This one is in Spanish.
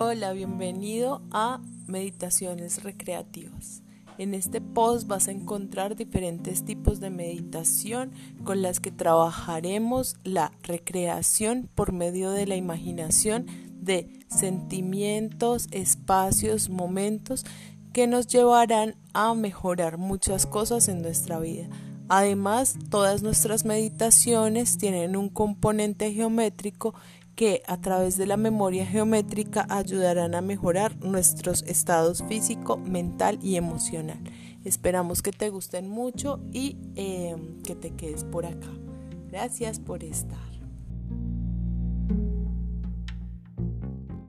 Hola, bienvenido a Meditaciones Recreativas. En este post vas a encontrar diferentes tipos de meditación con las que trabajaremos la recreación por medio de la imaginación de sentimientos, espacios, momentos que nos llevarán a mejorar muchas cosas en nuestra vida. Además, todas nuestras meditaciones tienen un componente geométrico que a través de la memoria geométrica ayudarán a mejorar nuestros estados físico, mental y emocional. Esperamos que te gusten mucho y eh, que te quedes por acá. Gracias por estar.